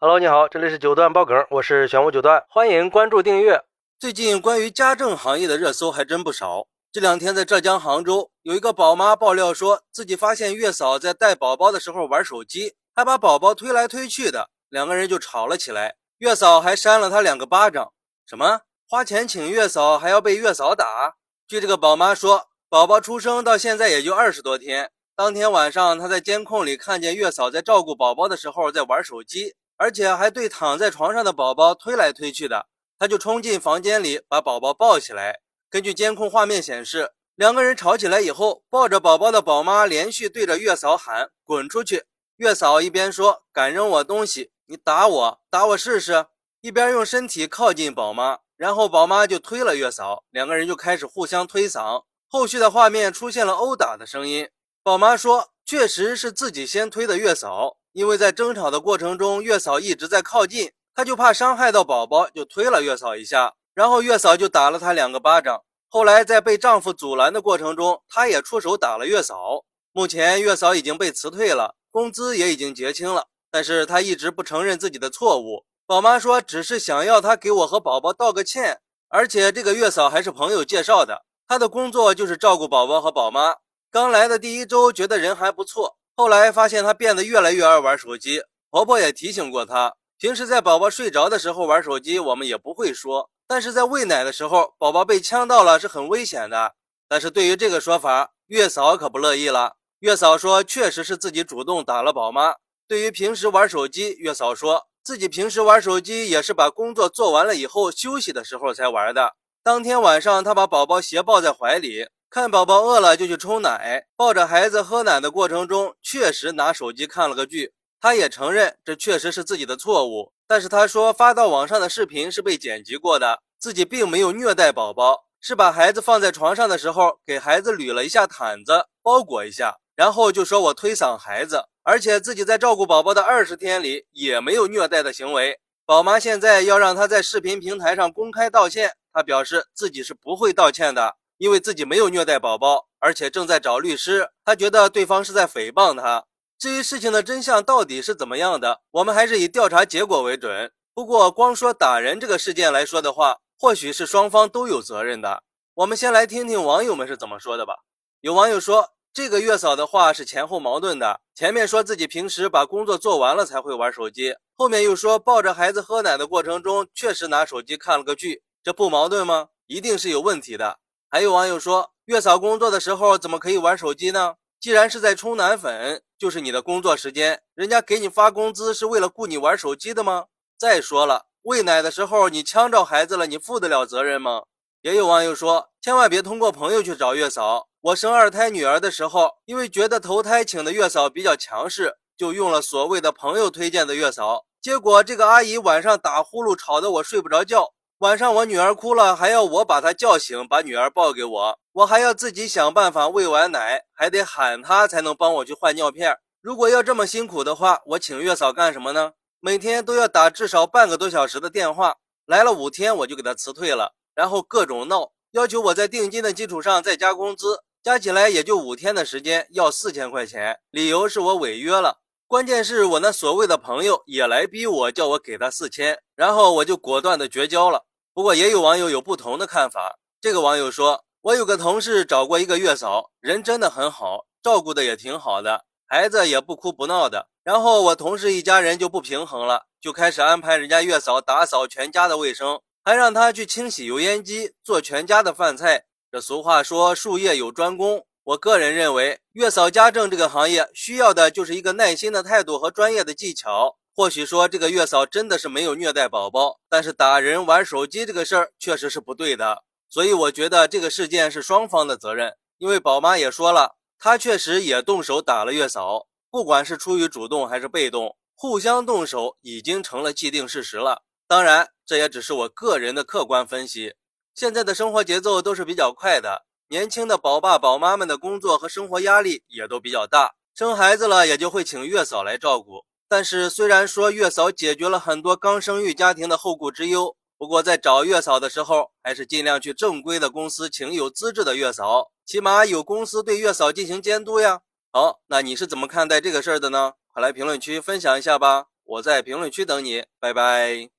Hello，你好，这里是九段爆梗，我是玄武九段，欢迎关注订阅。最近关于家政行业的热搜还真不少。这两天在浙江杭州，有一个宝妈爆料说自己发现月嫂在带宝宝的时候玩手机，还把宝宝推来推去的，两个人就吵了起来。月嫂还扇了他两个巴掌。什么？花钱请月嫂还要被月嫂打？据这个宝妈说，宝宝出生到现在也就二十多天。当天晚上，她在监控里看见月嫂在照顾宝宝的时候在玩手机。而且还对躺在床上的宝宝推来推去的，他就冲进房间里把宝宝抱起来。根据监控画面显示，两个人吵起来以后，抱着宝宝的宝妈连续对着月嫂喊“滚出去”。月嫂一边说“敢扔我东西，你打我，打我试试”，一边用身体靠近宝妈，然后宝妈就推了月嫂，两个人就开始互相推搡。后续的画面出现了殴打的声音。宝妈说：“确实是自己先推的月嫂。”因为在争吵的过程中，月嫂一直在靠近，她就怕伤害到宝宝，就推了月嫂一下，然后月嫂就打了她两个巴掌。后来在被丈夫阻拦的过程中，她也出手打了月嫂。目前月嫂已经被辞退了，工资也已经结清了，但是她一直不承认自己的错误。宝妈说，只是想要她给我和宝宝道个歉，而且这个月嫂还是朋友介绍的，她的工作就是照顾宝宝和宝妈。刚来的第一周，觉得人还不错。后来发现她变得越来越爱玩手机，婆婆也提醒过她，平时在宝宝睡着的时候玩手机，我们也不会说，但是在喂奶的时候，宝宝被呛到了是很危险的。但是对于这个说法，月嫂可不乐意了。月嫂说，确实是自己主动打了宝妈。对于平时玩手机，月嫂说自己平时玩手机也是把工作做完了以后休息的时候才玩的。当天晚上，她把宝宝斜抱在怀里。看宝宝饿了就去冲奶，抱着孩子喝奶的过程中，确实拿手机看了个剧。他也承认这确实是自己的错误，但是他说发到网上的视频是被剪辑过的，自己并没有虐待宝宝，是把孩子放在床上的时候给孩子捋了一下毯子，包裹一下，然后就说我推搡孩子，而且自己在照顾宝宝的二十天里也没有虐待的行为。宝妈现在要让他在视频平台上公开道歉，他表示自己是不会道歉的。因为自己没有虐待宝宝，而且正在找律师，他觉得对方是在诽谤他。至于事情的真相到底是怎么样的，我们还是以调查结果为准。不过，光说打人这个事件来说的话，或许是双方都有责任的。我们先来听听网友们是怎么说的吧。有网友说，这个月嫂的话是前后矛盾的，前面说自己平时把工作做完了才会玩手机，后面又说抱着孩子喝奶的过程中确实拿手机看了个剧，这不矛盾吗？一定是有问题的。还有网友说，月嫂工作的时候怎么可以玩手机呢？既然是在冲奶粉，就是你的工作时间，人家给你发工资是为了雇你玩手机的吗？再说了，喂奶的时候你呛着孩子了，你负得了责任吗？也有网友说，千万别通过朋友去找月嫂。我生二胎女儿的时候，因为觉得头胎请的月嫂比较强势，就用了所谓的朋友推荐的月嫂，结果这个阿姨晚上打呼噜，吵得我睡不着觉。晚上我女儿哭了，还要我把她叫醒，把女儿抱给我，我还要自己想办法喂完奶，还得喊她才能帮我去换尿片。如果要这么辛苦的话，我请月嫂干什么呢？每天都要打至少半个多小时的电话，来了五天我就给她辞退了，然后各种闹，要求我在定金的基础上再加工资，加起来也就五天的时间，要四千块钱，理由是我违约了。关键是我那所谓的朋友也来逼我，叫我给他四千，然后我就果断的绝交了。不过也有网友有不同的看法。这个网友说：“我有个同事找过一个月嫂，人真的很好，照顾的也挺好的，孩子也不哭不闹的。然后我同事一家人就不平衡了，就开始安排人家月嫂打扫全家的卫生，还让他去清洗油烟机，做全家的饭菜。这俗话说术业有专攻，我个人认为，月嫂家政这个行业需要的就是一个耐心的态度和专业的技巧。”或许说这个月嫂真的是没有虐待宝宝，但是打人玩手机这个事儿确实是不对的，所以我觉得这个事件是双方的责任。因为宝妈也说了，她确实也动手打了月嫂，不管是出于主动还是被动，互相动手已经成了既定事实了。当然，这也只是我个人的客观分析。现在的生活节奏都是比较快的，年轻的宝爸宝妈们的工作和生活压力也都比较大，生孩子了也就会请月嫂来照顾。但是，虽然说月嫂解决了很多刚生育家庭的后顾之忧，不过在找月嫂的时候，还是尽量去正规的公司请有资质的月嫂，起码有公司对月嫂进行监督呀。好，那你是怎么看待这个事儿的呢？快来评论区分享一下吧。我在评论区等你，拜拜。